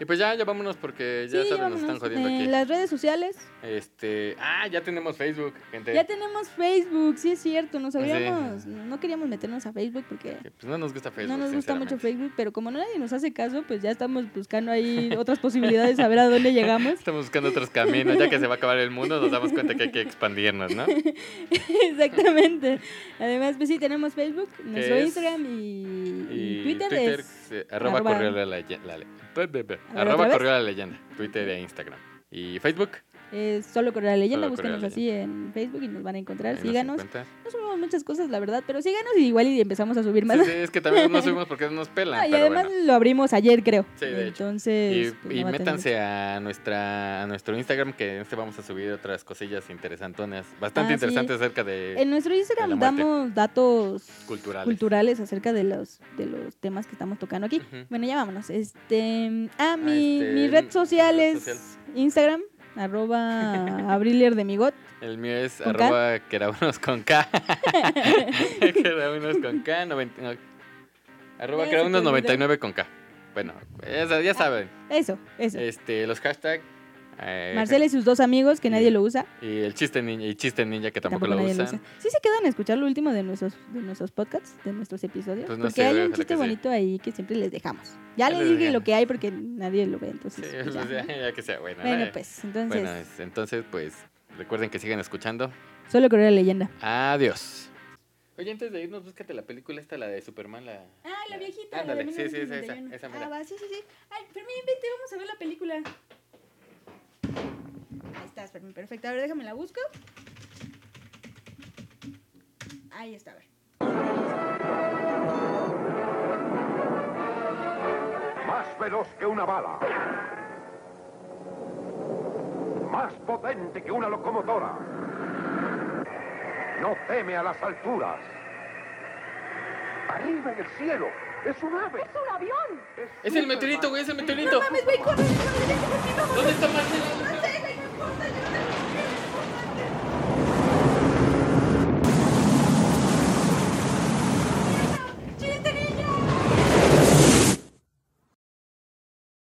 Y pues ya, ya vámonos porque ya Sí, saben, nos están jodiendo Eh, aquí. Las redes sociales. Este, ah, ya tenemos Facebook, gente. Ya tenemos Facebook, sí es cierto. Nos Sí. habíamos, no queríamos meternos a Facebook porque Que, Pues no nos gusta Facebook. no nos gusta mucho. Facebook, pero como no nadie nos hace caso, pues ya estamos buscando ahí otras posibilidades a ver a dónde llegamos. Estamos buscando otros caminos. Ya que se va a acabar el mundo, nos damos cuenta que hay que expandirnos, ¿no? Exactamente. Además, pues sí, tenemos Facebook, nuestro es? Instagram y, y Y Twitter, es eh, arroba arroba- correo a la leyenda. Arroba a la leyenda. Twitter e Instagram. Y Facebook. Es solo Correa Leyenda, de así en Facebook y nos van a encontrar. ahí síganos. No subimos muchas cosas, la verdad, pero síganos y igual y empezamos a subir más. Sí, sí, es que también no subimos porque no nos pelan. Ah, y además bueno. lo abrimos ayer, creo. Sí, de hecho. Entonces, Y, pues, y no va a tener métanse a nuestra a nuestro Instagram que en este vamos a subir otras cosillas interesantonas, bastante Ah, sí. interesantes acerca de En nuestro Instagram damos datos culturales. culturales acerca de los, de los temas que estamos tocando aquí. Bueno, ya vámonos. Este, ah, Ah, mi, este, mi red social es social. Instagram, arroba abrilier de migot. El mío es ¿Con arroba queraunos con K. queraunos con K. noventa- no, arroba Ya se queraunos te olvidó. 99 con K. Bueno, ya, ya saben. Eso, eso. Este, los hashtags. Eh, Marcela y sus dos amigos, que y- nadie lo usa. Y el chiste ninja, y chiste ninja que tampoco, Tampoco lo usan. lo usa. Sí se quedan a escuchar lo último de nuestros, de nuestros podcasts, de nuestros episodios. Pues no porque sé, hay un chiste sí. bonito ahí que siempre les dejamos. Ya Ya les les dije lo que hay porque nadie lo ve, entonces. Sí, pues ya, pues ya, ¿no? ya que sea bueno. Bueno, ¿no? pues, entonces, Bueno, es- entonces, pues, recuerden que sigan escuchando. solo correr la leyenda. Adiós. Oye, antes de irnos, búscate la película esta, la de Superman, la... Ah, la viejita. Ándale, la de sí, sí, sí, esa, 1991. esa mera. Ah, va, sí, sí, sí. Ay, Fermín, vente, vamos a ver la película. Ahí estás, Fermín, perfecto. A ver, déjame la busco. Ahí está, a ver. Más veloz que una bala. Más potente que una locomotora. No teme a las alturas. Arriba en el cielo. Es un ave. ¡Es un avión! ¡Es el meteorito, güey! ¡Es el meteorito! ¡Mames, güey, corre! corre, corre, corre, corre, corre. ¿Dónde está